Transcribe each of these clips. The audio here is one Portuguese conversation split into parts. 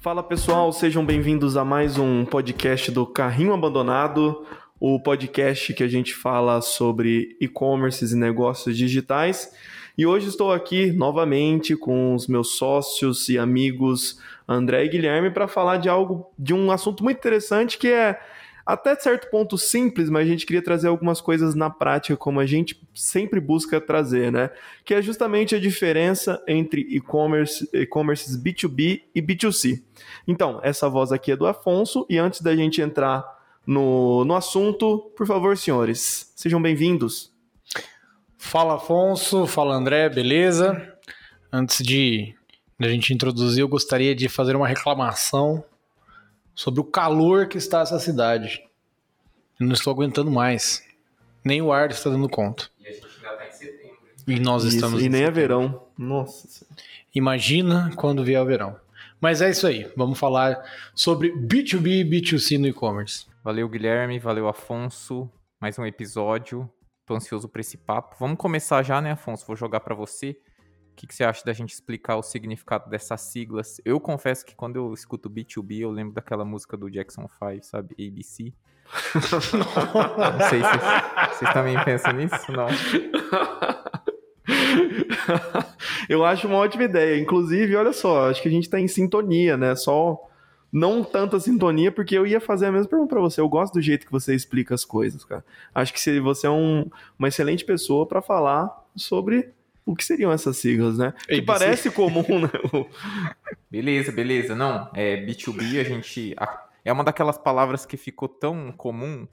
Fala pessoal, sejam bem-vindos a mais um podcast do Carrinho Abandonado, o podcast que a gente fala sobre e-commerce e negócios digitais. E hoje estou aqui novamente com os meus sócios e amigos André e Guilherme para falar de algo, de um assunto muito interessante que é até certo ponto simples, mas a gente queria trazer algumas coisas na prática, como a gente sempre busca trazer, né? Que é justamente a diferença entre e-commerce, e-commerces B2B e B2C. Então, essa voz aqui é do Afonso, e antes da gente entrar no, no assunto, por favor, senhores, sejam bem-vindos. Fala Afonso, fala André, beleza? Antes de a gente introduzir, eu gostaria de fazer uma reclamação sobre o calor que está essa cidade. Eu não estou aguentando mais. Nem o ar está dando conta. E a gente ainda está em setembro. E nós Isso, estamos. e em nem é setembro. verão. Nossa. Imagina quando vier o verão. Mas é isso aí. Vamos falar sobre B2B e B2C no e-commerce. Valeu, Guilherme. Valeu, Afonso. Mais um episódio. Tô ansioso por esse papo. Vamos começar já, né, Afonso? Vou jogar para você. Que, que você acha da gente explicar o significado dessas siglas? Eu confesso que quando eu escuto B2B, eu lembro daquela música do Jackson 5, sabe? ABC. Não sei se vocês- também pensam nisso, não? Eu acho uma ótima ideia. Inclusive, olha só, acho que a gente tá em sintonia, né? Só não tanta sintonia, porque eu ia fazer a mesma pergunta pra você. Eu gosto do jeito que você explica as coisas, cara. Acho que você é um- uma excelente pessoa pra falar sobre o que seriam essas siglas, né? Que ABC. parece comum, né? O- Beleza, beleza. Não, é B2B, a gente. é uma daquelas palavras que ficou tão comum,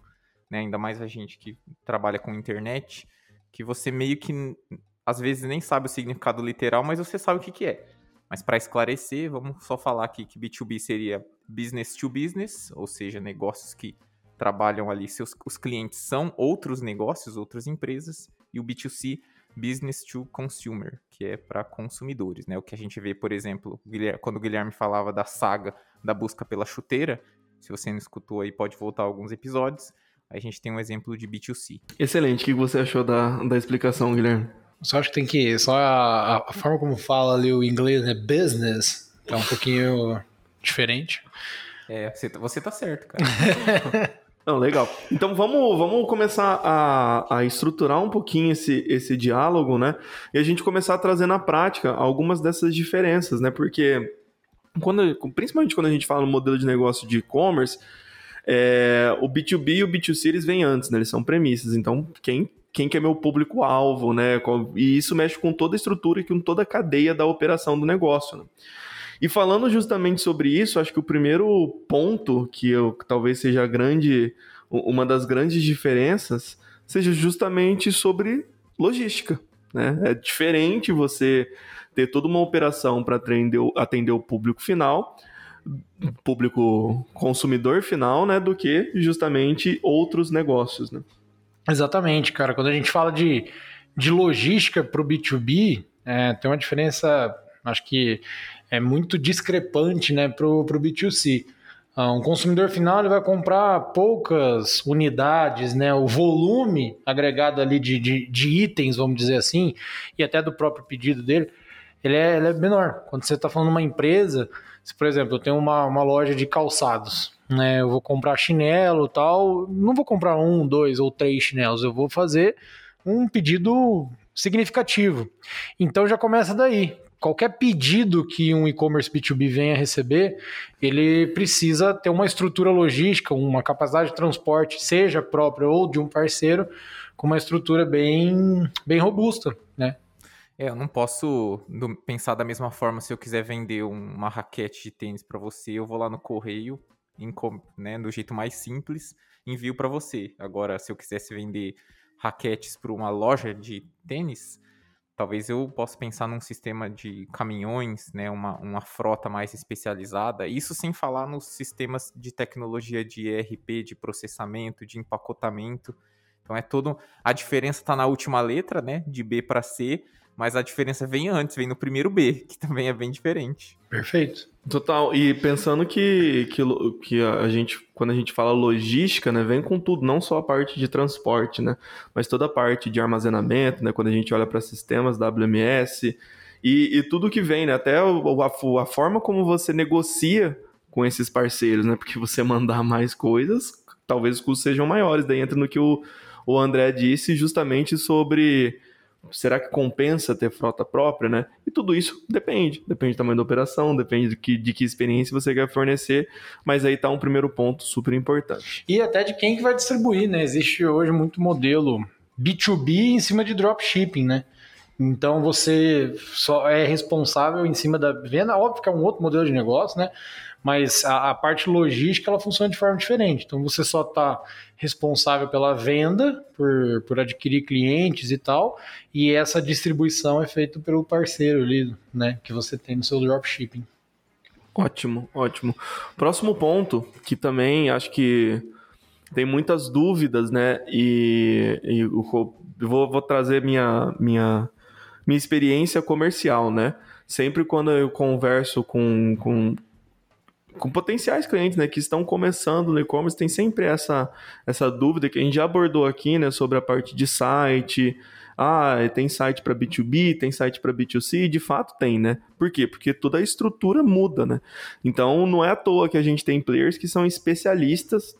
né? Ainda mais a gente que trabalha com internet, que você meio que às vezes nem sabe o significado literal, mas você sabe o que, que é. Mas para esclarecer, vamos só falar aqui que B2B seria business to business, ou seja, negócios que trabalham ali, seus, os clientes são outros negócios, outras empresas, e o B2C, business to consumer, que é para consumidores, né? O que a gente vê, por exemplo, quando o Guilherme falava da saga da busca pela chuteira, se você não escutou aí, pode voltar alguns episódios. Aí a gente tem um exemplo de B2C. Excelente. O que você achou da, da explicação, Guilherme? Só acho que tem que. Só a, a forma como fala ali o inglês, né? Business, é um pouquinho diferente. É, você, tá- você tá certo, cara. Não, legal. Então vamos, vamos começar a, a estruturar um pouquinho esse, esse diálogo, né? E a gente começar a trazer na prática algumas dessas diferenças, né? Porque, quando, principalmente quando a gente fala no modelo de negócio de e-commerce, é, o B2B e o B2C eles vêm antes, né? Eles são premissas. Então, quem, quem que é meu público-alvo, né? E isso mexe com toda a estrutura e com toda a cadeia da operação do negócio, né? E falando justamente sobre isso, acho que o primeiro ponto que eu que talvez seja a grande, uma das grandes diferenças seja justamente sobre logística. Né? É diferente você ter toda uma operação para atender, atender o público final, público consumidor final, né, do que justamente outros negócios. Né? Exatamente, cara. Quando a gente fala de, de logística para o B2B, é, tem uma diferença, acho que é muito discrepante né, para o B2C. Ah, um consumidor final ele vai comprar poucas unidades, né, o volume agregado ali de, de, de itens, vamos dizer assim, e até do próprio pedido dele, ele é, ele é menor. Quando você está falando de uma empresa, se, por exemplo, eu tenho uma, uma loja de calçados, né, eu vou comprar chinelo tal, não vou comprar um, dois ou três chinelos, eu vou fazer um pedido significativo. Então já começa daí. Qualquer pedido que um e-commerce B2B venha receber, ele precisa ter uma estrutura logística, uma capacidade de transporte, seja própria ou de um parceiro, com uma estrutura bem, bem robusta, né? É, eu não posso pensar da mesma forma se eu quiser vender um- uma raquete de tênis para você, eu vou lá no correio, encom- né, do jeito mais simples, envio para você. Agora, se eu quisesse vender raquetes para uma loja de tênis, talvez eu possa pensar num sistema de caminhões, né, uma, uma frota mais especializada. Isso sem falar nos sistemas de tecnologia de ERP, de processamento, de empacotamento. Então é todo. A diferença está na última letra, né? De B para C, mas a diferença vem antes, vem no primeiro B, que também é bem diferente. Perfeito. Total. E pensando que, que, que a gente, quando a gente fala logística, né, vem com tudo, não só a parte de transporte, né, mas toda a parte de armazenamento, né, quando a gente olha para sistemas WMS E, e tudo que vem, né? Até o, a, a forma como você negocia com esses parceiros, né? Porque você mandar mais coisas, talvez os custos sejam maiores. Daí entra no que o, o André disse justamente sobre será que compensa ter frota própria, né? E tudo isso depende. Depende do tamanho da operação, depende de que, de que experiência você quer fornecer, mas aí está um primeiro ponto super importante. E até de quem que vai distribuir, né? Existe hoje muito modelo B2B em cima de dropshipping, né? Então você só é responsável em cima da venda, óbvio que é um outro modelo de negócio, né? mas a, a, parte logística ela funciona de forma diferente. Então você só está responsável pela venda, por, por adquirir clientes e tal, e essa distribuição é feita pelo parceiro ali, né, que você tem no seu dropshipping. Ótimo, ótimo. Próximo ponto, que também acho que tem muitas dúvidas, né, e, e vou, vou trazer minha, minha, minha experiência comercial, né, sempre quando eu converso com, com, com potenciais clientes, né, que estão começando no e-commerce, tem sempre essa, essa dúvida que a gente já abordou aqui, né, sobre a parte de site. Ah, tem site para B2B, tem site para B2C, de fato tem, né? Por quê? Porque toda a estrutura muda, né? Então não é à toa que a gente tem players que são especialistas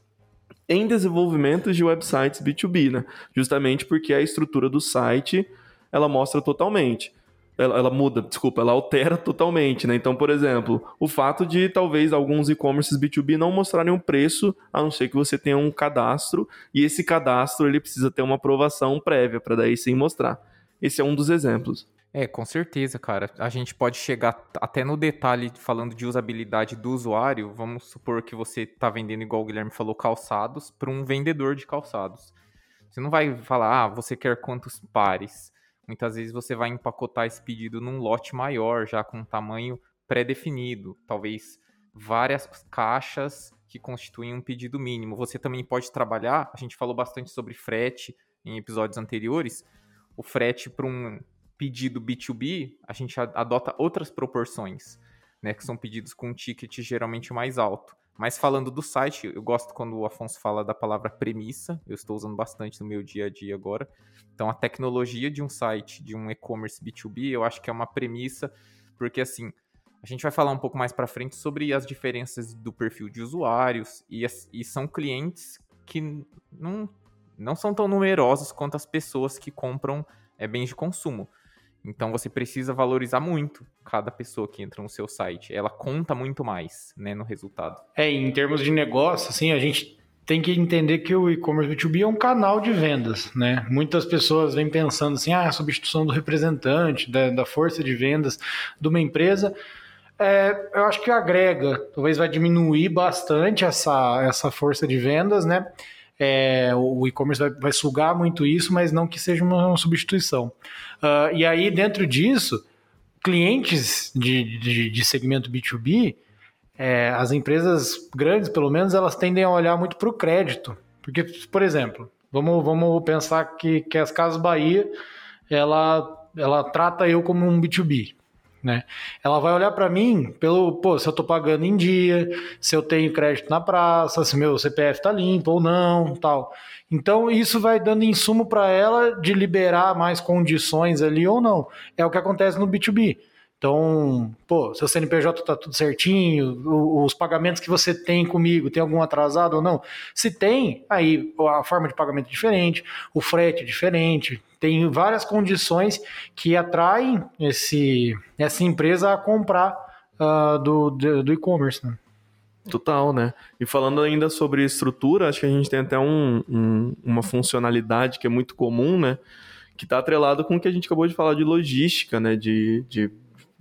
em desenvolvimento de websites B2B, né? Justamente porque a estrutura do site ela mostra totalmente ela, ela, muda, desculpa, ela altera totalmente, né? Então, por exemplo, o fato de talvez alguns e-commerces B2B não mostrarem um preço, a não ser que você tenha um cadastro, e esse cadastro ele precisa ter uma aprovação prévia para daí sim mostrar. Esse é um dos exemplos. É, com certeza, cara. A gente pode chegar até no detalhe falando de usabilidade do usuário. Vamos supor que você está vendendo, igual o Guilherme falou, calçados para um vendedor de calçados. Você não vai falar, ah, você quer quantos pares? Muitas vezes você vai empacotar esse pedido num lote maior, já com um tamanho pré-definido, talvez várias caixas que constituem um pedido mínimo. Você também pode trabalhar, a gente falou bastante sobre frete em episódios anteriores, o frete para um pedido B2B, a gente adota outras proporções, né, que são pedidos com um ticket geralmente mais alto. Mas falando do site, eu gosto quando o Afonso fala da palavra premissa, eu estou usando bastante no meu dia a dia agora. Então, a tecnologia de um site, de um e-commerce B2B, eu acho que é uma premissa, porque assim, a gente vai falar um pouco mais para frente sobre as diferenças do perfil de usuários, e, e são clientes que não, não são tão numerosos quanto as pessoas que compram é, bens de consumo. Então você precisa valorizar muito cada pessoa que entra no seu site. Ela conta muito mais, né, no resultado. É, em termos de negócio, assim, a gente tem que entender que o e-commerce B2B é um canal de vendas, né? Muitas pessoas vêm pensando assim, ah, a substituição do representante, da, da força de vendas de uma empresa. É, eu acho que agrega, talvez vai diminuir bastante essa, essa força de vendas, né? É, o e-commerce vai, vai, sugar muito isso, mas não que seja uma substituição. Uh, e aí, dentro disso, clientes de, de, de segmento B2B, é, as empresas grandes, pelo menos, elas tendem a olhar muito para o crédito. Porque, por exemplo, vamos, vamos pensar que, que as Casas Bahia, ela, ela trata eu como um B2B né? Ela vai olhar para mim pelo, pô, se eu tô pagando em dia, se eu tenho crédito na praça, se meu CPF tá limpo ou não, tal. Então isso vai dando insumo para ela de liberar mais condições ali ou não. É o que acontece no B2B. Então, pô, seu CNPJ tá tudo certinho, os pagamentos que você tem comigo, tem algum atrasado ou não? Se tem, aí a forma de pagamento é diferente, o frete é diferente, tem várias condições que atraem esse, essa empresa a comprar uh, do, do, do e-commerce, né? Total, né? E falando ainda sobre estrutura, acho que a gente tem até um, um, uma funcionalidade que é muito comum, né? Que está atrelado com o que a gente acabou de falar de logística, né? De, de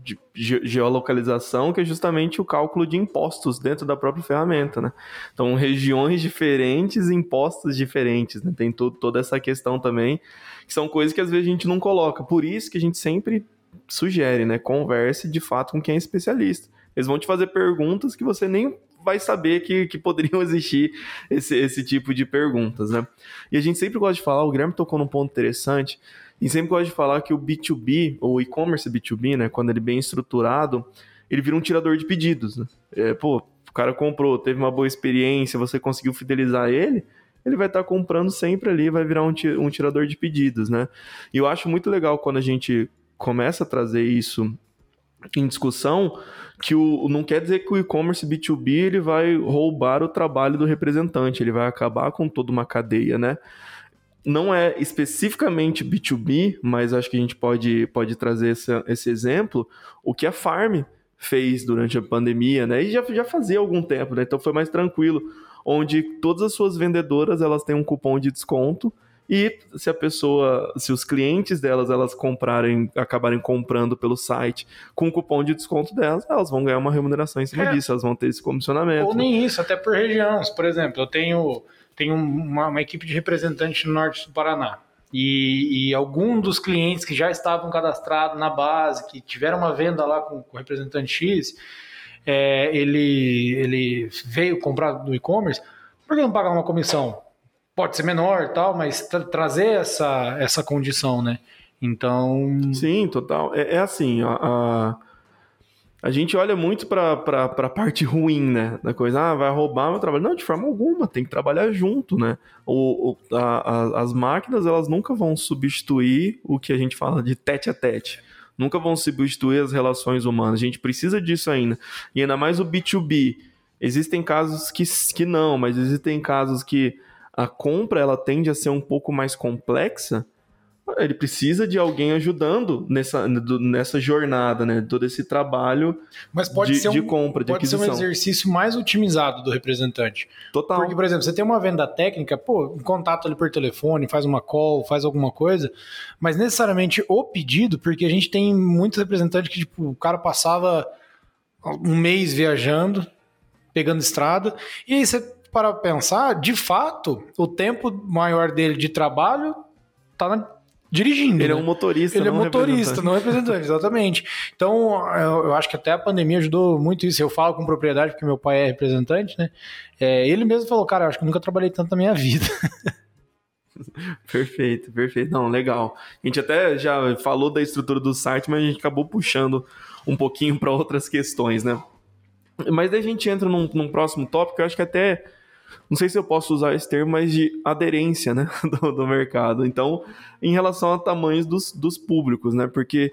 de geolocalização, que é justamente o cálculo de impostos dentro da própria ferramenta, né? Então, regiões diferentes, impostos diferentes, né? Tem todo, toda essa questão também, que são coisas que às vezes a gente não coloca. Por isso que a gente sempre sugere, né? Converse de fato com quem é especialista. Eles vão te fazer perguntas que você nem vai saber que, que poderiam existir esse, esse tipo de perguntas, né? E a gente sempre gosta de falar, o Guilherme tocou num ponto interessante, e sempre gosto de falar que o B2B, ou e-commerce B2B, né, quando ele é bem estruturado, ele vira um tirador de pedidos. Né? É, pô, o cara comprou, teve uma boa experiência, você conseguiu fidelizar ele, ele vai estar tá comprando sempre ali, vai virar um, um tirador de pedidos, né? E eu acho muito legal quando a gente começa a trazer isso em discussão, que o, não quer dizer que o e-commerce B2B ele vai roubar o trabalho do representante, ele vai acabar com toda uma cadeia, né? Não é especificamente B2B, mas acho que a gente pode, pode trazer esse, esse exemplo, o que a Farm fez durante a pandemia, né? E já, já fazia algum tempo, né? Então foi mais tranquilo, onde todas as suas vendedoras elas têm um cupom de desconto e se a pessoa, se os clientes delas elas comprarem, acabarem comprando pelo site com o cupom de desconto delas, elas vão ganhar uma remuneração em cima é. disso, elas vão ter esse comissionamento. Ou nem isso, até por região. Por exemplo, eu tenho, tenho uma, uma equipe de representantes no norte do Paraná. E, e algum dos clientes que já estavam cadastrados na base, que tiveram uma venda lá com, com o representante X, é, ele, ele veio comprar do e-commerce, por que não pagar uma comissão? pode ser menor tal, mas tra trazer essa, essa condição, né? Então. Sim, total. É, é assim, a, a, a, gente olha muito para a parte ruim, né? Da coisa, ah, vai roubar meu trabalho. Não, de forma alguma, tem que trabalhar junto, né? O, o a, a, as máquinas, elas nunca vão substituir o que a gente fala de tete a tete. Nunca vão substituir as relações humanas. A gente precisa disso ainda. E ainda mais o B2B. Existem casos que, que não, mas existem casos que a compra ela tende a ser um pouco mais complexa, ele precisa de alguém ajudando nessa, nessa jornada, né? Todo esse trabalho Mas pode de, ser um, de compra, de pode aquisição. ser um exercício mais otimizado do representante. Total. Porque, por exemplo, você tem uma venda técnica, pô, um contato ali por telefone, faz uma call, faz alguma coisa, mas necessariamente o pedido, porque a gente tem muitos representantes que, tipo, o cara passava um mês viajando, pegando estrada, e aí você para pensar, de fato, o tempo maior dele de trabalho tá dirigindo. Ele né? é um motorista, Ele não é motorista, não representante, exatamente. Então, eu, eu, acho que até a pandemia ajudou muito isso. Eu falo com propriedade porque meu pai é representante, né? É, ele mesmo falou, cara, acho que nunca trabalhei tanto na minha vida. Perfeito, perfeito. Não, legal. A gente até já falou da estrutura do site, mas a gente acabou puxando um pouquinho para outras questões, né? Mas daí a gente entra num, num próximo tópico, eu acho que até não sei se eu posso usar esse termo, mas de aderência né, do, do mercado. Então, em relação a tamanhos dos, dos públicos, né? Porque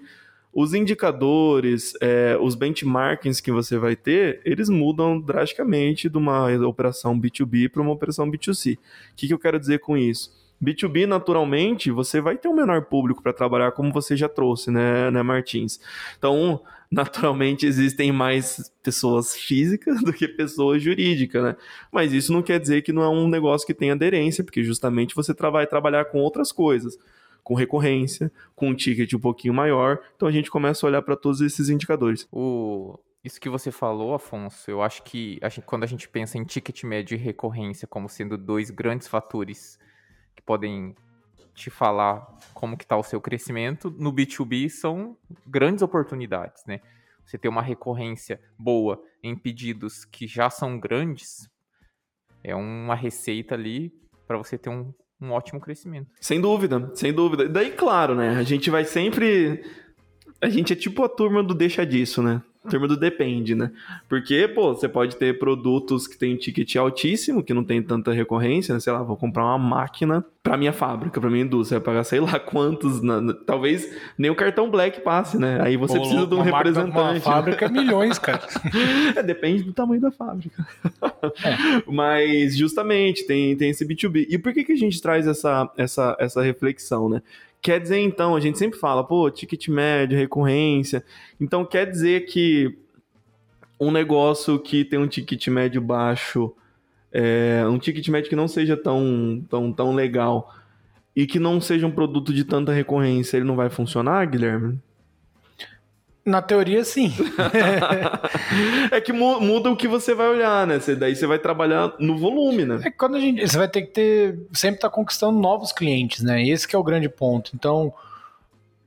os indicadores, é, os benchmarkings que você vai ter, eles mudam drasticamente de uma operação B2B para uma operação B2C. O que, que eu quero dizer com isso? B2B, naturalmente, você vai ter um menor público para trabalhar, como você já trouxe, né, né, Martins? Então, naturalmente, existem mais pessoas físicas do que pessoas jurídicas, né? Mas isso não quer dizer que não é um negócio que tem aderência, porque justamente você vai trabalhar com outras coisas, com recorrência, com um ticket um pouquinho maior. Então, a gente começa a olhar para todos esses indicadores. O... Isso que você falou, Afonso, eu acho que quando a gente pensa em ticket médio e recorrência como sendo dois grandes fatores que podem te falar como que está o seu crescimento, no B2B são grandes oportunidades, né? Você ter uma recorrência boa em pedidos que já são grandes é uma receita ali para você ter um, um ótimo crescimento. Sem dúvida, sem dúvida. Daí, claro, né? A gente vai sempre. A gente é tipo a turma do deixa disso, né? Turma do depende, né? Porque, pô, você pode ter produtos que tem ticket altíssimo, que não tem tanta recorrência, né? sei lá, vou comprar uma máquina para minha fábrica, para minha indústria, vai pagar sei lá quantos, na, na, talvez nem o cartão Black passe, né? Aí você pô, precisa de um representante. Máquina, uma fábrica é milhões, cara. é, depende do tamanho da fábrica. É. Mas justamente tem, tem esse B2B. E por que, que a gente traz essa, essa, essa reflexão, né? Quer dizer, então, a gente sempre fala, pô, ticket médio, recorrência. Então, quer dizer que um negócio que tem um ticket médio baixo, é, um ticket médio que não seja tão, tão, tão legal e que não seja um produto de tanta recorrência, ele não vai funcionar, Guilherme? Na teoria, sim. é que muda o que você vai olhar, né? Você, daí você vai trabalhar no volume, né? É quando a gente. Você vai ter que ter. Sempre tá conquistando novos clientes, né? Esse que é o grande ponto. Então,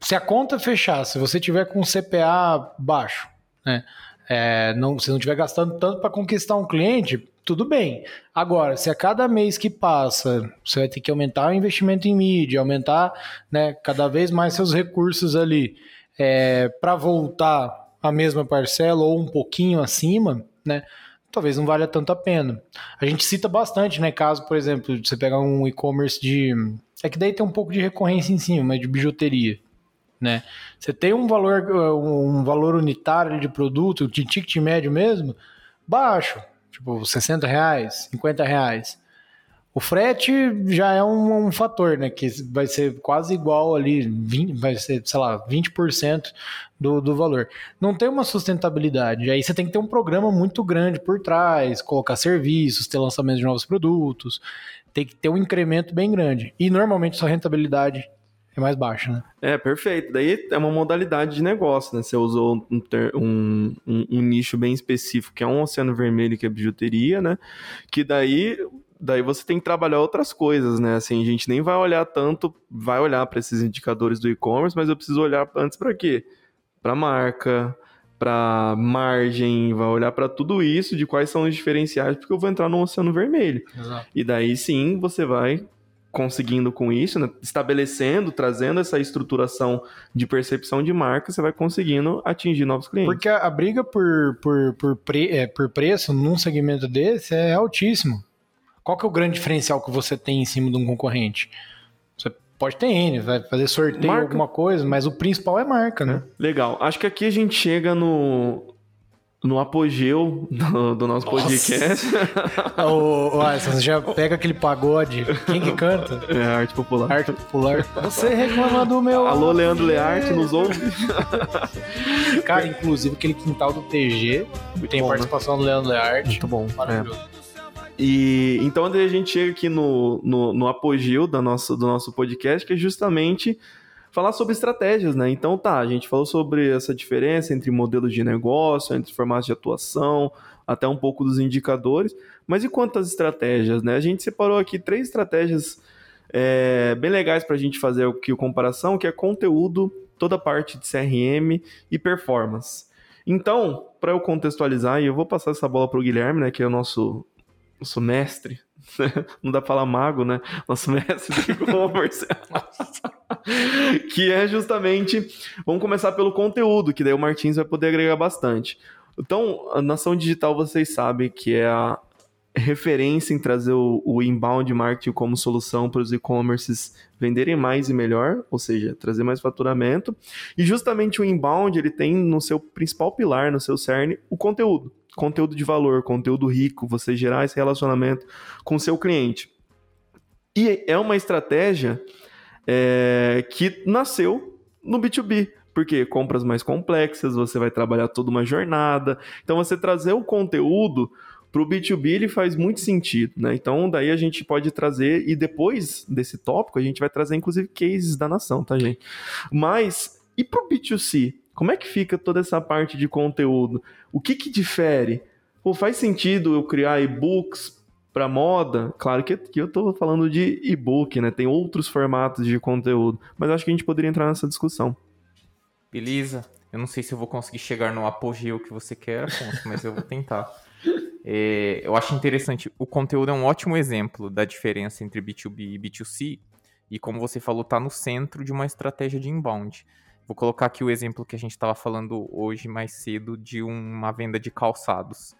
se a conta fechar, se você tiver com CPA baixo, né? É, não, se não estiver gastando tanto para conquistar um cliente, tudo bem. Agora, se a cada mês que passa você vai ter que aumentar o investimento em mídia, aumentar né, cada vez mais seus recursos ali é, para voltar a mesma parcela ou um pouquinho acima, né? Talvez não valha tanto a pena. A gente cita bastante, né? Caso, por exemplo, você pegar um e-commerce de. É que daí tem um pouco de recorrência em cima, mas de bijuteria. né? Você tem um valor, um valor unitário de produto, de ticket médio mesmo, baixo, tipo 60 reais, 50 reais. O frete já é um, um, fator, né? Que vai ser quase igual ali, 20, vai ser, sei lá, 20% do, do valor. Não tem uma sustentabilidade. Aí você tem que ter um programa muito grande por trás, colocar serviços, ter lançamento de novos produtos, tem que ter um incremento bem grande. E normalmente sua rentabilidade é mais baixa, né? É, perfeito. Daí é uma modalidade de negócio, né? Você usou um, um, um, um nicho bem específico, que é um oceano vermelho, que é bijuteria, né? Que daí daí você tem que trabalhar outras coisas, né? Assim, a gente nem vai olhar tanto, vai olhar para esses indicadores do e-commerce, mas eu preciso olhar antes para quê? Para marca, para margem, vai olhar para tudo isso, de quais são os diferenciais, porque eu vou entrar no oceano vermelho. Exato. E daí sim você vai conseguindo com isso, né? estabelecendo, trazendo essa estruturação de percepção de marca, você vai conseguindo atingir novos clientes. Porque a, a briga por, por, por, pre, é, por preço num segmento desse é altíssimo. Qual que é o grande diferencial que você tem em cima de um concorrente? Você pode ter N, vai fazer sorteio marca. alguma coisa, mas o principal é marca, né? Legal. Acho que aqui a gente chega no, no apogeu do, do nosso Nossa. podcast. Ô, Alisson, você já pega aquele pagode. Quem que canta? É arte popular. Arte popular. Você reclama do meu. Alô, Leandro Learte, nos ouve. Cara, inclusive aquele quintal do TG Muito tem bom, né? participação né? do Leandro Learte. Muito bom. Maravilhoso. É. E então a gente chega aqui no, no, no apogeu da nossa, do nosso podcast, que é justamente falar sobre estratégias, né? Então tá, a gente falou sobre essa diferença entre modelos de negócio, entre formatos de atuação, até um pouco dos indicadores, mas e quantas estratégias, né? A gente separou aqui três estratégias é, bem legais para a gente fazer aqui a comparação, que é conteúdo, toda a parte de CRM e performance. Então, para eu contextualizar, e eu vou passar essa bola para o Guilherme, né, que é o nosso nosso mestre, não dá pra falar mago, né? Nosso mestre de e-commerce. que é justamente, vamos começar pelo conteúdo, que daí o Martins vai poder agregar bastante. Então, a Nação Digital, vocês sabem que é a referência em trazer o, o inbound marketing como solução para os e-commerces venderem mais e melhor, ou seja, trazer mais faturamento. E justamente o inbound, ele tem no seu principal pilar, no seu cerne, o conteúdo conteúdo de valor, conteúdo rico, você gerar esse relacionamento com o seu cliente. E é uma estratégia é, que nasceu no B2B, porque compras mais complexas, você vai trabalhar toda uma jornada. Então, você trazer o conteúdo para o B2B ele faz muito sentido, né? Então, daí a gente pode trazer, e depois desse tópico, a gente vai trazer, inclusive, cases da nação, tá, gente? Mas, e para o B2C? Como é que fica toda essa parte de conteúdo? O que que difere? Pô, faz sentido eu criar e-books para moda? Claro que, que eu estou falando de e-book, né? Tem outros formatos de conteúdo, mas acho que a gente poderia entrar nessa discussão. Beleza. Eu não sei se eu vou conseguir chegar no apogeu que você quer, mas eu vou tentar. É, eu acho interessante. O conteúdo é um ótimo exemplo da diferença entre B2B e B2C. E como você falou, está no centro de uma estratégia de inbound. Vou colocar aqui o exemplo que a gente estava falando hoje mais cedo de uma venda de calçados.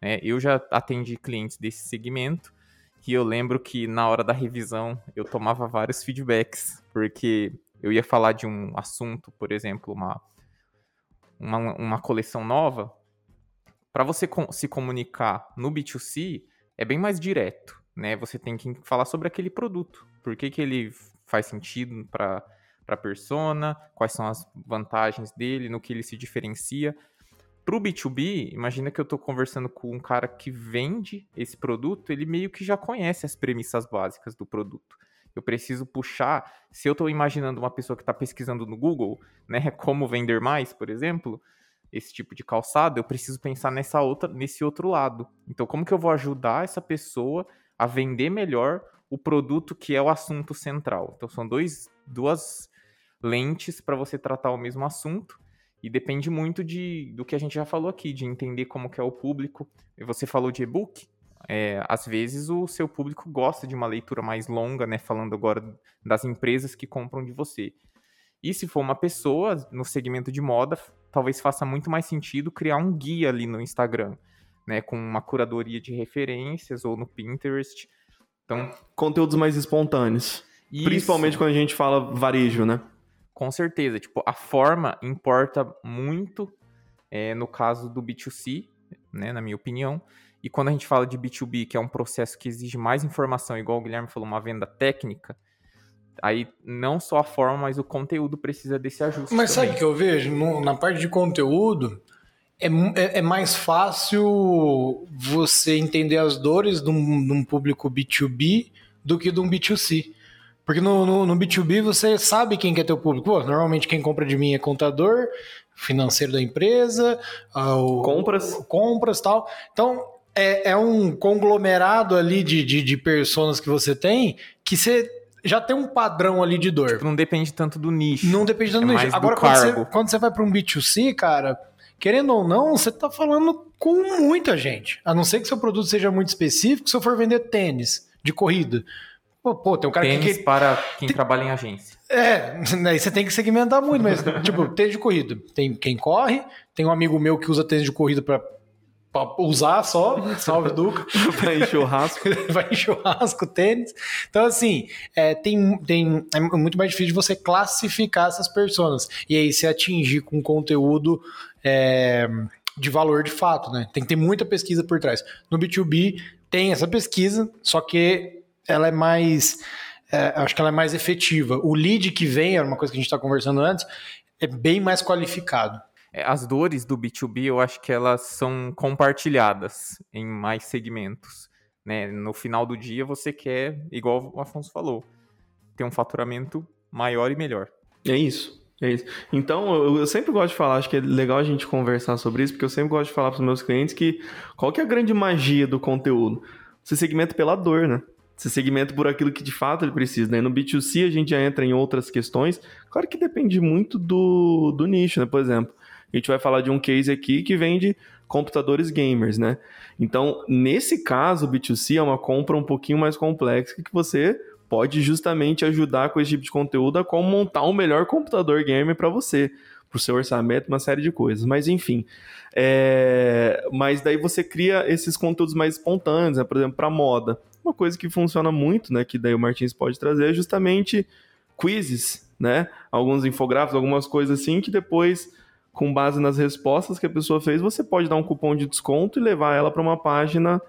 É, eu já atendi clientes desse segmento e eu lembro que na hora da revisão eu tomava vários feedbacks, porque eu ia falar de um assunto, por exemplo, uma, uma, uma coleção nova. Para você se comunicar no B2C, é bem mais direto. Né? Você tem que falar sobre aquele produto. Por que, que ele faz sentido para para a persona, quais são as vantagens dele, no que ele se diferencia. Para o B2B, imagina que eu estou conversando com um cara que vende esse produto, ele meio que já conhece as premissas básicas do produto. Eu preciso puxar, se eu estou imaginando uma pessoa que está pesquisando no Google, né, como vender mais, por exemplo, esse tipo de calçado, eu preciso pensar nessa outra, nesse outro lado. Então, como que eu vou ajudar essa pessoa a vender melhor o produto que é o assunto central? Então, são dois, duas lentes para você tratar o mesmo assunto. E depende muito de, do que a gente já falou aqui, de entender como que é o público. Você falou de e-book. É, às vezes o seu público gosta de uma leitura mais longa, né? Falando agora das empresas que compram de você. E se for uma pessoa no segmento de moda, talvez faça muito mais sentido criar um guia ali no Instagram, né? Com uma curadoria de referências ou no Pinterest. Então, conteúdos mais espontâneos. Isso. Principalmente quando a gente fala varejo, né? Com certeza. Tipo, a forma importa muito é, no caso do B2C, né, na minha opinião. E quando a gente fala de B2B, que é um processo que exige mais informação, igual o Guilherme falou, uma venda técnica, aí não só a forma, mas o conteúdo precisa desse ajuste. Mas também. sabe o que eu vejo? No- na parte de conteúdo, é, é- é mais fácil você entender as dores de um, de um público B2B do que de um B2C. Porque no, no, no B2B você sabe quem que é teu público. Pô, normalmente quem compra de mim é contador, financeiro da empresa, ah, o- Compras. compras tal. Então, é, é um conglomerado ali de, de, de personas que você tem que você já tem um padrão ali de dor. Não depende tanto do nicho. Não depende tanto É do nicho. do Agora, quando você, quando você vai para um B2C, cara, querendo ou não, você tá falando com muita gente. A não ser que seu produto seja muito específico, se eu for vender tênis de corrida. Pô, pô, tem um cara Tênis que. para quem trabalha em agência. É, aí você tem que segmentar muito, mas, tipo, tênis de corrida. Tem quem corre, tem um amigo meu que usa tênis de corrida pra usar só, salve Duca. Pra ir churrasco. vai em churrasco, tênis. Então, assim, é, tem, tem, é muito mais difícil de você classificar essas pessoas. E aí se atingir com conteúdo é, de valor de fato, né? Tem que ter muita pesquisa por trás. No B2B tem essa pesquisa, só que ela é mais. é, acho que ela é mais efetiva. O lead que vem, era uma coisa que a gente está conversando antes, é bem mais qualificado. É, As dores do B2B, eu acho que elas são compartilhadas em mais segmentos. Né? No final do dia, você quer, igual o Afonso falou, ter um faturamento maior e melhor. É isso. É isso. Então, eu, eu sempre gosto de falar, acho que é legal a gente conversar sobre isso, porque eu sempre gosto de falar para os meus clientes que qual que é a grande magia do conteúdo? Você segmenta pela dor, né? Você segmenta por aquilo que de fato ele precisa, né? No B2C a gente já entra em outras questões. Claro que depende muito do, do nicho, né? Por exemplo, a gente vai falar de um case aqui que vende computadores gamers, né? Então, nesse caso, o B2C é uma compra um pouquinho mais complexa que você pode justamente ajudar com esse tipo de conteúdo a como montar um melhor computador gamer para você, para o seu orçamento, uma série de coisas. Mas enfim, é... mas daí você cria esses conteúdos mais espontâneos, né? por exemplo, para moda. Uma coisa que funciona muito, né? Que daí o Martins pode trazer é justamente quizzes, né? Alguns infográficos, algumas coisas assim que depois com base nas respostas que a pessoa fez, você pode dar um cupom de desconto e levar ela para uma página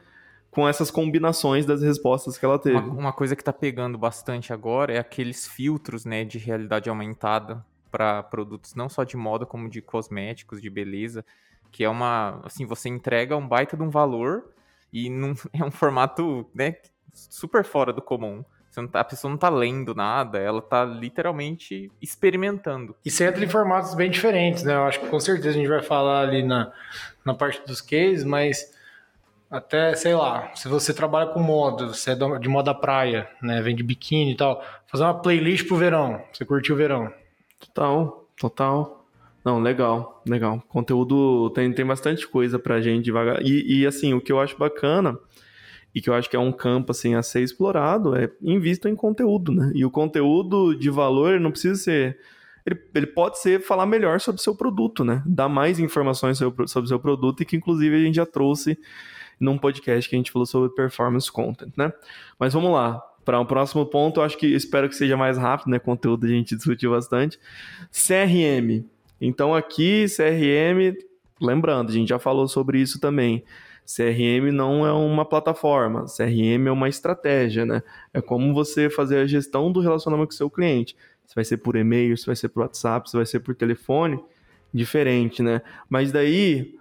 com essas combinações das respostas que ela teve. Uma, uma coisa que tá pegando bastante agora é aqueles filtros né, de realidade aumentada para produtos não só de moda, como de cosméticos, de beleza, que é uma. Assim, você entrega um baita de um valor e não, é um formato né, super fora do comum. Tá- a pessoa não tá lendo nada, ela tá literalmente experimentando. E entra em formatos bem diferentes, né? Eu acho que com certeza a gente vai falar ali na, na parte dos cases, mas até, sei lá, se você trabalha com moda, você é de moda praia, né? Vende biquíni e tal, fazer uma playlist pro verão, você curtiu o verão. Total, total. Não, legal, legal. Conteúdo tem, tem bastante coisa pra gente devagar. E, e, assim, o que eu acho bacana e que eu acho que é um campo assim a ser explorado é invista em conteúdo, né? E o conteúdo de valor não precisa ser ele, ele pode ser falar melhor sobre o seu produto, né? Dar mais informações sobre, sobre o seu produto e que inclusive a gente já trouxe num podcast que a gente falou sobre performance content, né? Mas vamos lá. Para o próximo ponto, acho que espero que seja mais rápido, né? Conteúdo a gente discutiu bastante. CRM. Então aqui, CRM, lembrando, a gente já falou sobre isso também. CRM não é uma plataforma, CRM é uma estratégia, né? É como você fazer a gestão do relacionamento com o seu cliente. Se vai ser por e-mail, se vai ser por WhatsApp, se vai ser por telefone, diferente, né? Mas daí,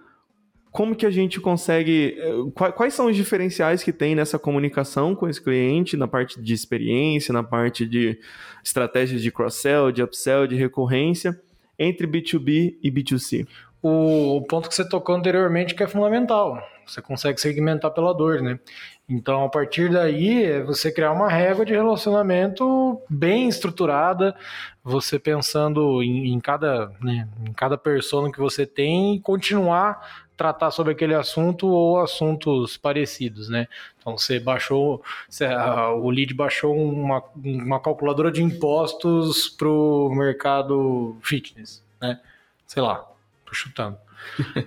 como que a gente consegue. eh, Quais são os diferenciais que tem nessa comunicação com esse cliente, na parte de experiência, na parte de estratégias de cross-sell, de upsell, de recorrência, entre B2B e B2C? O, ponto que você tocou anteriormente que é fundamental. Você consegue segmentar pela dor, né? Então, a partir daí, é você criar uma régua de relacionamento bem estruturada, você pensando em, em cada, né, em cada persona que você tem e continuar tratar sobre aquele assunto ou assuntos parecidos, né? Então, você baixou, você, a, o lead baixou uma, uma calculadora de impostos para o mercado fitness, né? Sei lá, tô chutando.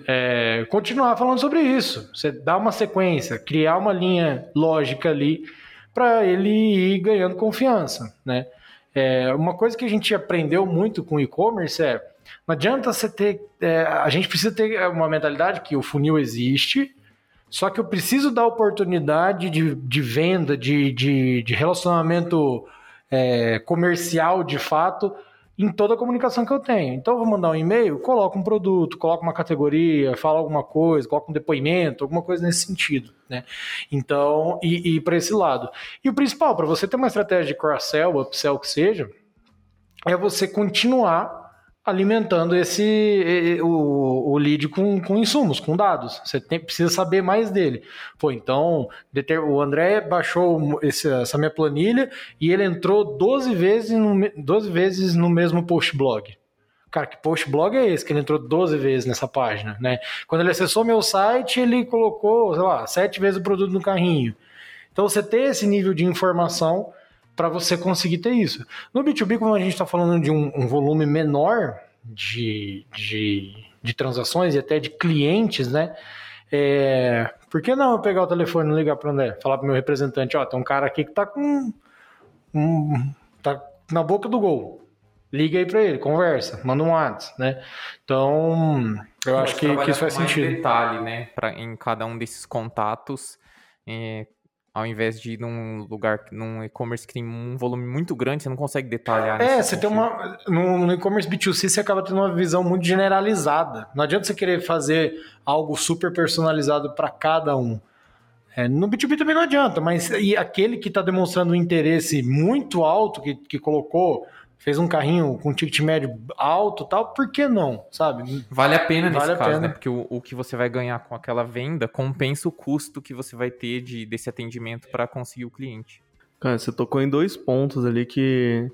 É, continuar falando sobre isso. Você dá uma sequência, criar uma linha lógica ali para ele ir ganhando confiança, né? É, uma coisa que a gente aprendeu muito com e-commerce é não adianta você ter. É, a gente precisa ter uma mentalidade que o funil existe, só que eu preciso dar oportunidade de, de venda, de, de, de relacionamento é, comercial de fato em toda a comunicação que eu tenho. Então, eu vou mandar um e-mail, coloco um produto, coloco uma categoria, falo alguma coisa, coloco um depoimento, alguma coisa nesse sentido, né? Então, e, e para esse lado. E o principal, para você ter uma estratégia de cross-sell, upsell, que seja, é você continuar alimentando esse o, o lead com, com insumos, com dados. Você tem, precisa saber mais dele. Pô, então o André baixou esse, essa minha planilha e ele entrou 12 vezes no, 12 vezes no mesmo post blog. Cara, que post blog é esse que ele entrou 12 vezes nessa página, né? Quando ele acessou meu site, ele colocou, sei lá, sete vezes o produto no carrinho. Então você ter esse nível de informação para você conseguir ter isso. No B2B, como a gente está falando de um, um volume menor de, de, de, transações e até de clientes, né? É, por que não eu pegar o telefone e ligar para o André? Falar para o meu representante, ó, tem um cara aqui que está com... Um, tá na boca do gol. Liga aí para ele, conversa, manda um WhatsApp, né? Então, eu acho que, que isso faz sentido. detalhe, né? Pra, em cada um desses contatos, é, ao invés de ir num lugar, num e-commerce que tem um volume muito grande, você não consegue detalhar. É, você sentido. tem uma. No, no e-commerce B2C, você acaba tendo uma visão muito generalizada. Não adianta você querer fazer algo super personalizado para cada um. É, no B2B também não adianta, mas e aquele que está demonstrando um interesse muito alto, que, que colocou fez um carrinho com ticket médio alto tal, por que não, sabe? Vale a pena vale nesse a caso, pena. né? Porque o, o, que você vai ganhar com aquela venda compensa o custo que você vai ter de, desse atendimento para conseguir o cliente. Cara, você tocou em dois pontos ali que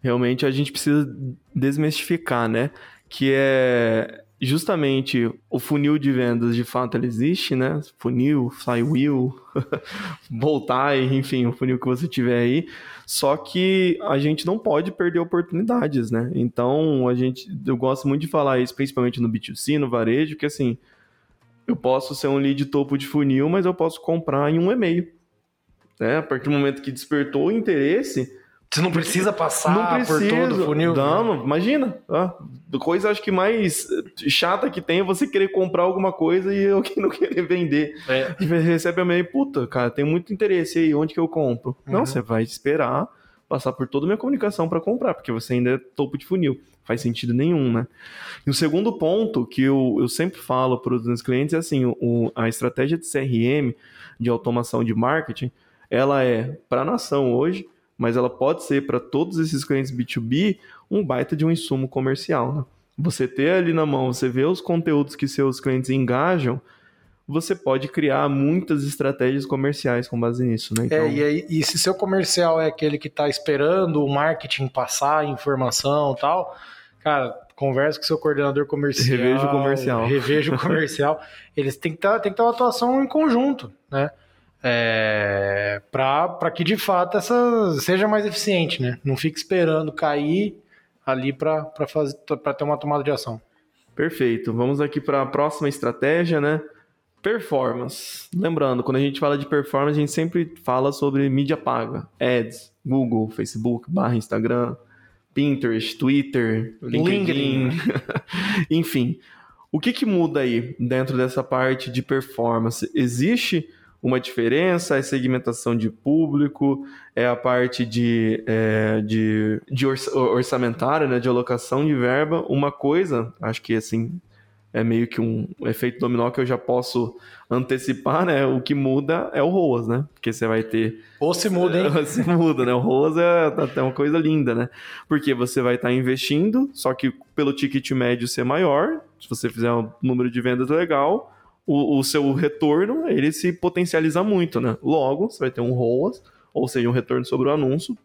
realmente a gente precisa desmistificar, né? Que é justamente o funil de vendas, de fato, ele existe, né? Funil, flywheel, voltar, enfim, o funil que você tiver aí. Só que a gente não pode perder oportunidades, né? Então, a gente, eu gosto muito de falar isso, principalmente no B2C, no varejo, que assim, eu posso ser um lead topo de funil, mas eu posso comprar em um e-mail. Né? A partir do momento que despertou o interesse, você não precisa passar não precisa, por todo o funil. Não, imagina. Ah, coisa acho que mais chata que tem é você querer comprar alguma coisa e que não querer vender. É. E recebe a meio, puta, cara, tem muito interesse aí, onde que eu compro? Uhum. Não, você vai esperar passar por toda a minha comunicação para comprar, porque você ainda é topo de funil. Faz sentido nenhum, né? E o segundo ponto que eu, eu sempre falo para os meus clientes é assim, o, a estratégia de CRM, de automação de marketing, ela é para a nação hoje, mas ela pode ser para todos esses clientes B2B um baita de um insumo comercial. Né? Você ter ali na mão, você vê os conteúdos que seus clientes engajam, você pode criar muitas estratégias comerciais com base nisso, né? Então... É, e, aí, e se seu comercial é aquele que está esperando o marketing passar informação tal, cara, converse com seu coordenador comercial. Reveja o comercial. Reveja o comercial. Eles têm que, tá, ter uma atuação em conjunto, né? É, para que de fato essa seja mais eficiente, né? Não fique esperando cair ali para ter uma tomada de ação. Perfeito. Vamos aqui para a próxima estratégia, né? Performance. Lembrando, quando a gente fala de performance, a gente sempre fala sobre mídia paga, ads, Google, Facebook, barra Instagram, Pinterest, Twitter, LinkedIn, enfim. O que, que muda aí dentro dessa parte de performance? Existe uma diferença, é segmentação de público, é a parte de, é, de, de orçamentária, né, de alocação de verba. Uma coisa, acho que assim, é meio que um efeito dominó que eu já posso antecipar, né? O que muda é o ROAS, né? Porque você vai ter. Ou se muda, hein? se muda, né? O ROAS é até uma coisa linda, né? Porque você vai estar investindo, só que pelo ticket médio ser maior, se você fizer um número de vendas legal, o, o seu retorno ele se potencializa muito, né? Logo, você vai ter um ROAS, ou seja, um retorno sobre o anúncio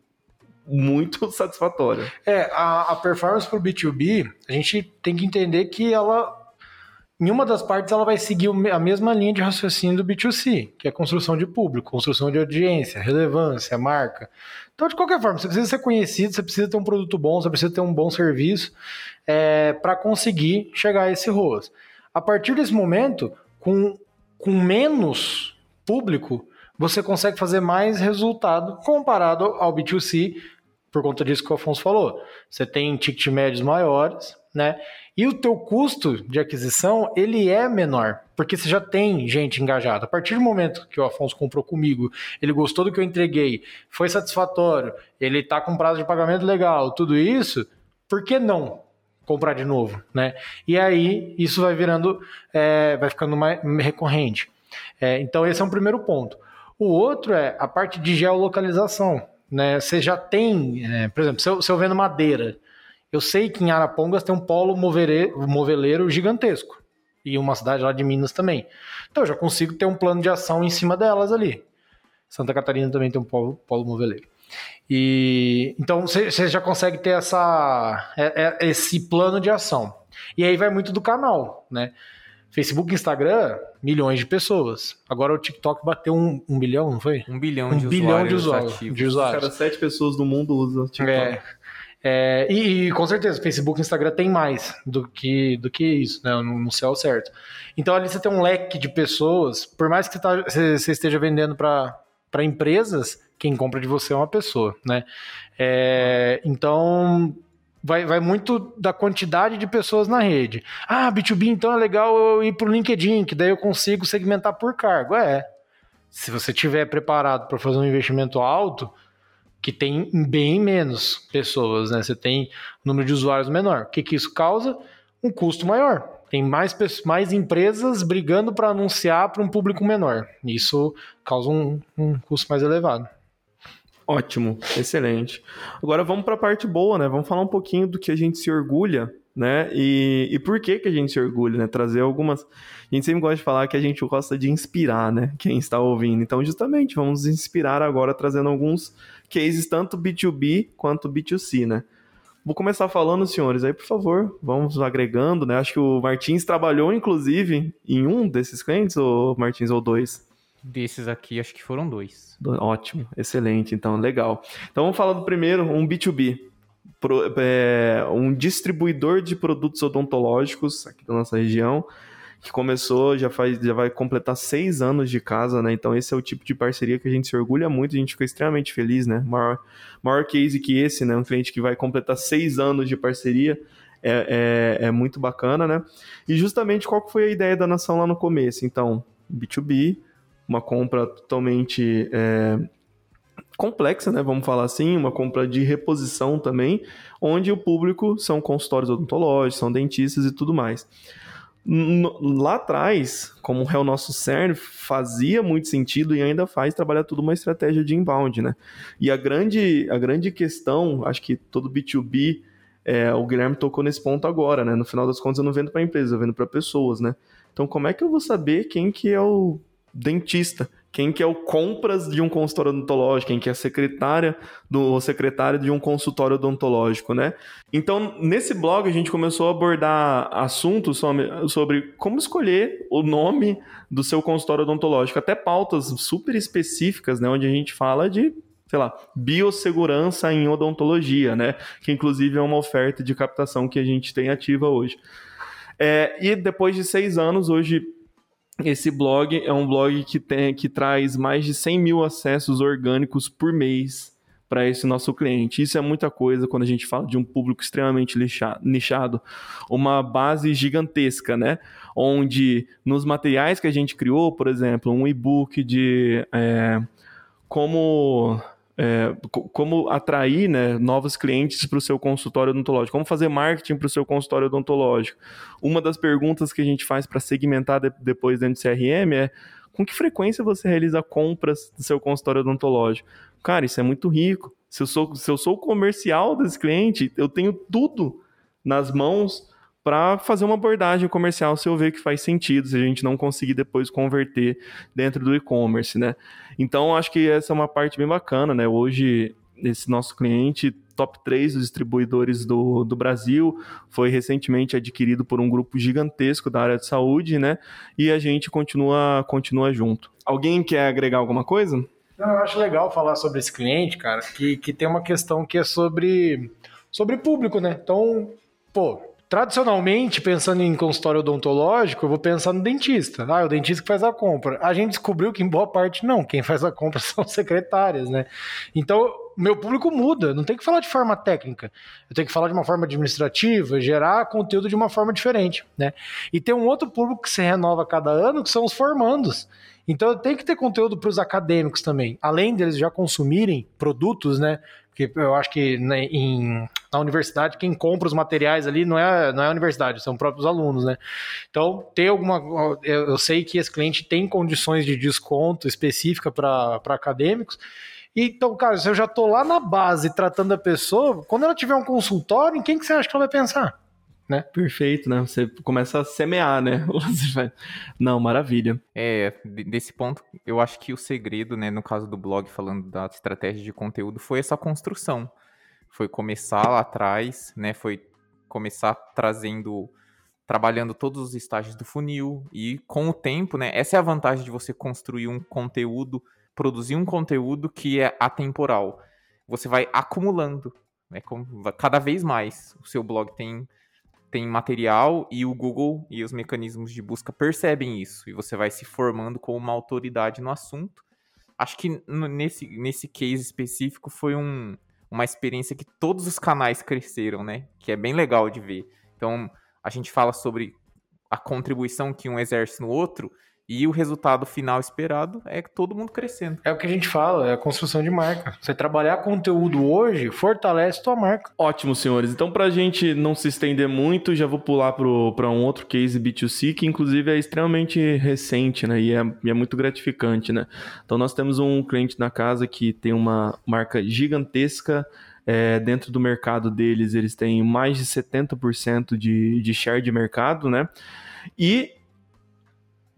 muito satisfatório. É, a, a performance para o B2B, a gente tem que entender que ela, em uma das partes, ela vai seguir a mesma linha de raciocínio do B2C, que é construção de público, construção de audiência, relevância, marca. Então, de qualquer forma, você precisa ser conhecido, você precisa ter um produto bom, você precisa ter um bom serviço é, para conseguir chegar a esse ROAS. A partir desse momento, com, com menos público, você consegue fazer mais resultado comparado ao B2C por conta disso que o Afonso falou. Você tem ticket médios maiores, né? E o teu custo de aquisição, ele é menor, porque você já tem gente engajada. A partir do momento que o Afonso comprou comigo, ele gostou do que eu entreguei, foi satisfatório, ele está com prazo de pagamento legal, tudo isso, por que não comprar de novo, né? E aí isso vai virando, é, vai ficando mais recorrente. É, então esse é um primeiro ponto. O outro é a parte de geolocalização. Né? Você já tem, é, por exemplo, se eu, se eu vendo madeira, eu sei que em Arapongas tem um polo moveleiro gigantesco. E uma cidade lá de Minas também. Então eu já consigo ter um plano de ação em cima delas ali. Santa Catarina também tem um polo, polo moveleiro. E então você já consegue ter essa, é, é, esse plano de ação. E aí vai muito do canal, né? Facebook e Instagram, milhões de pessoas. Agora o TikTok bateu um, um bilhão, não foi? Um bilhão um de bilhão usuários de usuários. ativos. De usuários. Cada sete pessoas do mundo usam TikTok. É. É, e, e, com certeza, Facebook e Instagram tem mais do que, do que isso, né? No, no céu certo. Então ali você tem um leque de pessoas, por mais que você, tá, você, você esteja vendendo para empresas, quem compra de você é uma pessoa, né? É, então vai, vai muito da quantidade de pessoas na rede. Ah, B2B, então é legal eu ir para o LinkedIn, que daí eu consigo segmentar por cargo. É. Se você tiver preparado para fazer um investimento alto, que tem bem menos pessoas, né? Você tem um número de usuários menor. O que, que isso causa? Um custo maior. Tem mais, mais empresas brigando para anunciar para um público menor. Isso causa um, um custo mais elevado. Ótimo, excelente. Agora vamos para a parte boa, né? Vamos falar um pouquinho do que a gente se orgulha, né? E, e por que que a gente se orgulha, né? Trazer algumas. A gente sempre gosta de falar que a gente gosta de inspirar, né? Quem está ouvindo. Então, justamente, vamos inspirar agora trazendo alguns cases, tanto B2B quanto B2C, né? Vou começar falando, senhores, aí por favor, vamos agregando, né? Acho que o Martins trabalhou, inclusive, em um desses clientes, ou Martins, ou dois? Desses aqui, acho que foram dois. Ótimo, excelente, então, legal. Então vamos falar do primeiro, um B2B. Pro, é, um distribuidor de produtos odontológicos aqui da nossa região, que começou, já, faz, já vai completar seis anos de casa, né? Então esse é o tipo de parceria que a gente se orgulha muito, a gente fica extremamente feliz, né? Maior, maior case que esse, né? Um cliente que vai completar seis anos de parceria. É, é, é muito bacana, né? E justamente qual foi a ideia da nação lá no começo? Então, B2B, uma compra totalmente é, complexa, né? Vamos falar assim, uma compra de reposição também, onde o público são consultórios odontológicos, são dentistas e tudo mais. Lá atrás, como é o nosso CERN, fazia muito sentido e ainda faz trabalhar tudo uma estratégia de inbound, né? E a grande, a grande questão, acho que todo B2B, é, o Guilherme tocou nesse ponto agora, né? No final das contas, eu não vendo para empresa, eu vendo para pessoas, né? Então, como é que eu vou saber quem que é o dentista, quem que é o compras de um consultório odontológico, quem que é a secretária do secretário de um consultório odontológico, né? Então, nesse blog a gente começou a abordar assuntos sobre, sobre como escolher o nome do seu consultório odontológico, até pautas super específicas, né, onde a gente fala de sei lá, biossegurança em odontologia, né? Que inclusive é uma oferta de captação que a gente tem ativa hoje. É, e depois de seis anos, hoje esse blog é um blog que, tem, que traz mais de 100 mil acessos orgânicos por mês para esse nosso cliente. Isso é muita coisa quando a gente fala de um público extremamente nichado, uma base gigantesca, né? Onde nos materiais que a gente criou, por exemplo, um e-book de é, como é, como atrair né, novos clientes para o seu consultório odontológico, como fazer marketing para o seu consultório odontológico. Uma das perguntas que a gente faz para segmentar de, depois dentro do CRM é com que frequência você realiza compras do seu consultório odontológico? Cara, isso é muito rico. Se eu sou, se eu sou comercial desse cliente, eu tenho tudo nas mãos para fazer uma abordagem comercial se eu ver que faz sentido, se a gente não conseguir depois converter dentro do e-commerce, né? Então, acho que essa é uma parte bem bacana, né? Hoje, esse nosso cliente, top 3 dos distribuidores do, do Brasil, foi recentemente adquirido por um grupo gigantesco da área de saúde, né? E a gente continua, continua junto. Alguém quer agregar alguma coisa? Não, eu acho legal falar sobre esse cliente, cara, que, que tem uma questão que é sobre, sobre público, né? Então, pô, Tradicionalmente, pensando em consultório odontológico, eu vou pensar no dentista. Ah, é o dentista que faz a compra. A gente descobriu que em boa parte não, quem faz a compra são secretárias, né? Então, meu público muda, não tem que falar de forma técnica. Eu tenho que falar de uma forma administrativa, gerar conteúdo de uma forma diferente, né? E tem um outro público que se renova cada ano, que são os formandos. Então tem que ter conteúdo para os acadêmicos também, além deles já consumirem produtos, né? Porque eu acho que né, em, na universidade quem compra os materiais ali não é, não é a universidade, são próprios alunos, né? Então ter alguma, eu, eu sei que esse cliente tem condições de desconto específica para acadêmicos. Então, cara, se eu já tô lá na base tratando a pessoa, quando ela tiver um consultório, em quem que você acha que ela vai pensar? Né? Perfeito, né? Você começa a semear, né? Não, maravilha. É, desse ponto, eu acho que o segredo, né, no caso do blog, falando da estratégia de conteúdo, foi essa construção. Foi começar lá atrás, né? Foi começar trazendo, trabalhando todos os estágios do funil e com o tempo, né? Essa é a vantagem de você construir um conteúdo produzir um conteúdo que é atemporal. Você vai acumulando, né, cada vez mais. O seu blog tem, tem material e o Google e os mecanismos de busca percebem isso. E você vai se formando como uma autoridade no assunto. Acho que nesse, nesse case específico foi um, uma experiência que todos os canais cresceram, né? Que é bem legal de ver. Então, a gente fala sobre a contribuição que um exerce no outro, e o resultado final esperado é todo mundo crescendo. É o que a gente fala, é a construção de marca. Você trabalhar conteúdo hoje fortalece tua marca. Ótimo, senhores. Então, para a gente não se estender muito, já vou pular para um outro case B2C, que inclusive é extremamente recente, né? E é, e é muito gratificante, né? Então, nós temos um cliente na casa que tem uma marca gigantesca. É, dentro do mercado deles, eles têm mais de 70% de, de share de mercado, né? E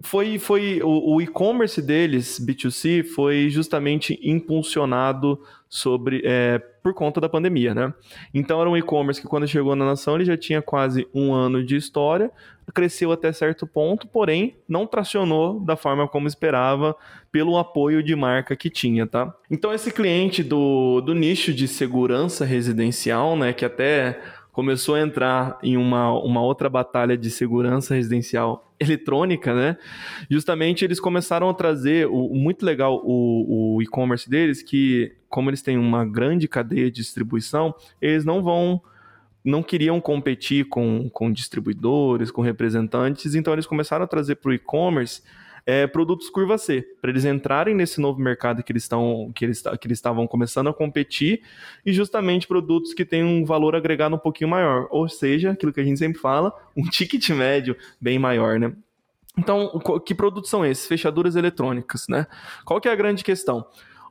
foi, foi o, o e-commerce deles, B2C, foi justamente impulsionado sobre é, por conta da pandemia, né? Então era um e-commerce que quando chegou na nação ele já tinha quase um ano de história, cresceu até certo ponto, porém não tracionou da forma como esperava pelo apoio de marca que tinha, tá? Então esse cliente do, do nicho de segurança residencial, né, que até começou a entrar em uma, uma outra batalha de segurança residencial eletrônica, né? Justamente eles começaram a trazer o, muito legal o, o e-commerce deles, que como eles têm uma grande cadeia de distribuição, eles não vão não queriam competir com, com distribuidores, com representantes, então eles começaram a trazer para o e-commerce é, produtos curva C, para eles entrarem nesse novo mercado que eles, estão, que, eles, que eles estavam começando a competir, e justamente produtos que têm um valor agregado um pouquinho maior, ou seja, aquilo que a gente sempre fala, um ticket médio bem maior, né? Então, que produtos são esses? Fechaduras eletrônicas, né? Qual que é a grande questão?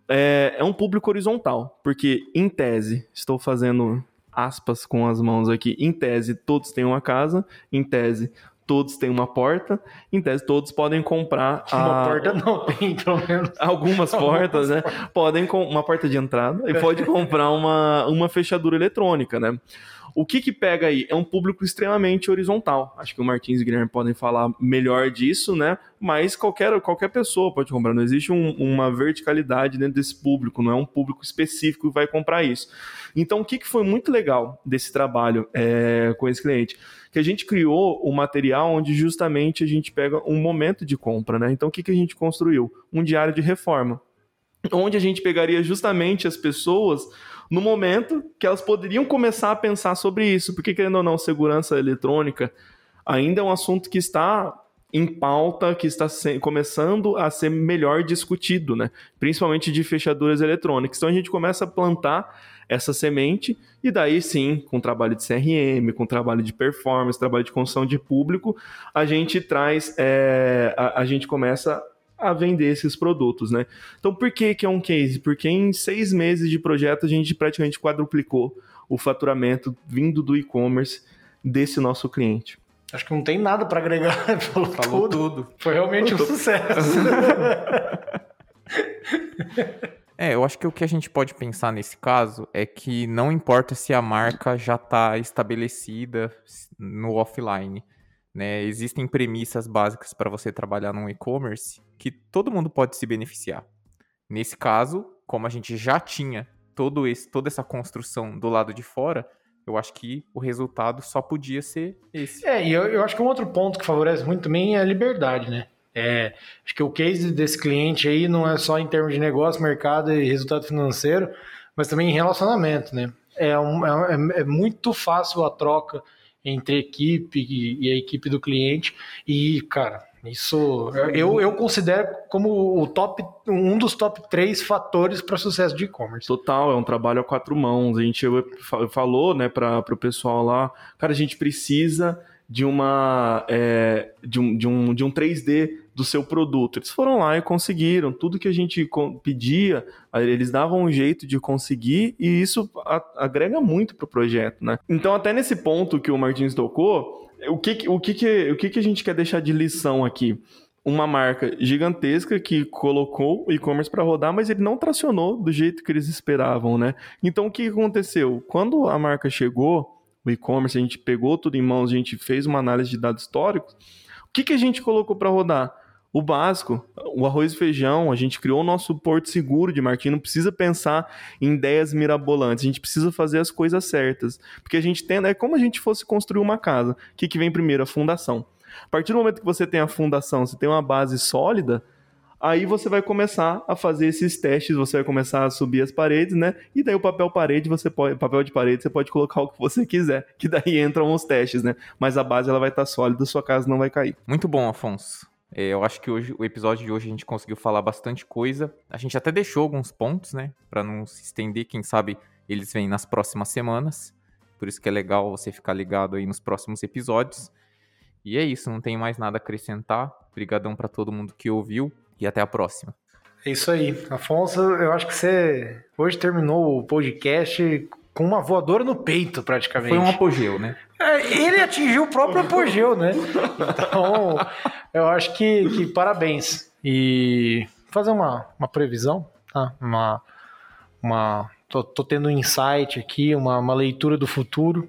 É, é um público horizontal, porque em tese, estou fazendo aspas com as mãos aqui, em tese todos têm uma casa, em tese todos têm uma porta, em tese todos podem comprar uma a... porta não tem, pelo menos. Algumas portas, né? Podem com uma porta de entrada e pode comprar uma, uma fechadura eletrônica, né? O que que pega aí? É um público extremamente horizontal. Acho que o Martins e o Guilherme podem falar melhor disso, né? Mas qualquer, qualquer pessoa pode comprar. Não existe um, uma verticalidade dentro desse público, não é um público específico que vai comprar isso. Então, o que, que foi muito legal desse trabalho é, com esse cliente? que a gente criou o um material onde justamente a gente pega um momento de compra, né? Então o que, que a gente construiu? Um diário de reforma, onde a gente pegaria justamente as pessoas no momento que elas poderiam começar a pensar sobre isso, porque querendo ou não, segurança eletrônica ainda é um assunto que está em pauta que está começando a ser melhor discutido, né? Principalmente de fechaduras eletrônicas. Então a gente começa a plantar essa semente, e daí sim, com trabalho de CRM, com trabalho de performance, trabalho de construção de público, a gente traz, é, a, a gente começa a vender esses produtos, né? Então, por que, que é um case? Porque em seis meses de projeto a gente praticamente quadruplicou o faturamento vindo do e-commerce desse nosso cliente. Acho que não tem nada para agregar. Falou, Falou tudo. tudo. Foi realmente um sucesso. É, eu acho que o que a gente pode pensar nesse caso é que não importa se a marca já está estabelecida no offline. Né? Existem premissas básicas para você trabalhar no e-commerce que todo mundo pode se beneficiar. Nesse caso, como a gente já tinha todo esse, toda essa construção do lado de fora, eu acho que o resultado só podia ser esse. É, e eu, eu acho que um outro ponto que favorece muito também é a liberdade, né? É, acho que o case desse cliente aí não é só em termos de negócio, mercado e resultado financeiro, mas também em relacionamento, né? É, um, é, é muito fácil a troca entre equipe e, a equipe do cliente. E, cara, isso eu, eu considero como o top, um dos top três fatores para sucesso de e-commerce. Total, é um trabalho a quatro mãos. A gente falou, né, para o pessoal lá, cara, a gente precisa de uma é, de, um, de, um, de um 3D do seu produto. Eles foram lá e conseguiram tudo que a gente pedia, eles davam um jeito de conseguir e isso agrega muito para o projeto, né? Então até nesse ponto que o Martins tocou, o que, o que, que, o que, que a gente quer deixar de lição aqui? Uma marca gigantesca que colocou o e-commerce para rodar, mas ele não tracionou do jeito que eles esperavam, né? Então o que aconteceu? Quando a marca chegou, o e-commerce, a gente pegou tudo em mãos, a gente fez uma análise de dados históricos. O que, que a gente colocou para rodar? O básico, o arroz e feijão, a gente criou o nosso porto seguro de marketing, não precisa pensar em ideias mirabolantes, a gente precisa fazer as coisas certas. Porque a gente tem, é como a gente fosse construir uma casa. O que, que vem primeiro? A fundação. A partir do momento que você tem a fundação, você tem uma base sólida, Aí você vai começar a fazer esses testes, você vai começar a subir as paredes, né? E daí o papel parede, você pode, papel de parede, você pode colocar o que você quiser, que daí entram os testes, né? Mas a base ela vai estar sólida, sua casa não vai cair. Muito bom, Afonso. É, eu acho que hoje o episódio de hoje a gente conseguiu falar bastante coisa. A gente até deixou alguns pontos, né, para não se estender, quem sabe eles vêm nas próximas semanas. Por isso que é legal você ficar ligado aí nos próximos episódios. E é isso, não tem mais nada a acrescentar. Obrigadão para todo mundo que ouviu e até a próxima. É isso aí. Afonso, eu acho que você hoje terminou o podcast com uma voadora no peito, praticamente. Foi um apogeu, né? É, ele atingiu o próprio apogeu, né? Então, eu acho que, que parabéns. E fazer uma, uma previsão, tá? Uma, uma, tô, tô tendo um insight aqui, uma, uma leitura do futuro.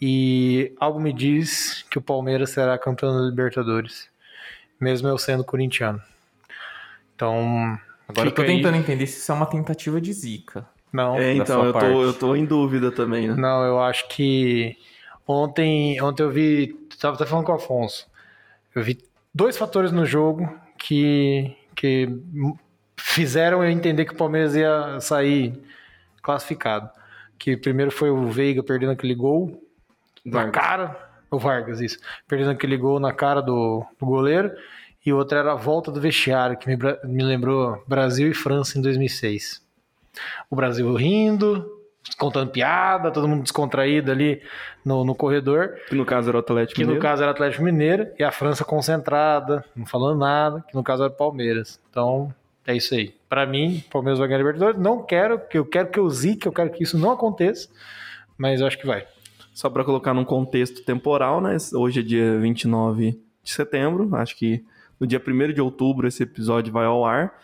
E algo me diz que o Palmeiras será campeão da Libertadores, mesmo eu sendo corintiano. Então. Agora eu tô tentando aí. entender se isso é uma tentativa de zica. Não. É, então, eu tô, eu tô em dúvida também, né? Não, eu acho que. Ontem, ontem eu vi. Tava até falando com o Afonso. Eu vi dois fatores no jogo que, que fizeram eu entender que o Palmeiras ia sair classificado. Que primeiro foi o Veiga perdendo aquele gol Vargas. na cara. O Vargas, isso. Perdendo aquele gol na cara do, do goleiro e outra era a volta do vestiário, que me, me lembrou Brasil e França em 2006. O Brasil rindo, contando piada, todo mundo descontraído ali no, no corredor. Que no caso era o Atlético que Mineiro. Que no caso era o Atlético Mineiro, e a França concentrada, não falando nada, que no caso era o Palmeiras. Então, é isso aí. Para mim, o Palmeiras vai ganhar a Libertadores. Não quero, que eu quero que eu zique, eu quero que isso não aconteça, mas eu acho que vai. Só para colocar num contexto temporal, né? Hoje é dia 29 de setembro, acho que no dia 1 de outubro esse episódio vai ao ar.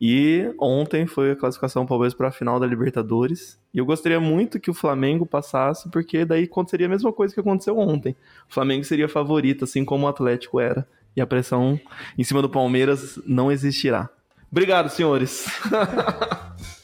E ontem foi a classificação Palmeiras para a final da Libertadores. E eu gostaria muito que o Flamengo passasse, porque daí aconteceria a mesma coisa que aconteceu ontem. O Flamengo seria favorito, assim como o Atlético era. E a pressão em cima do Palmeiras não existirá. Obrigado, senhores.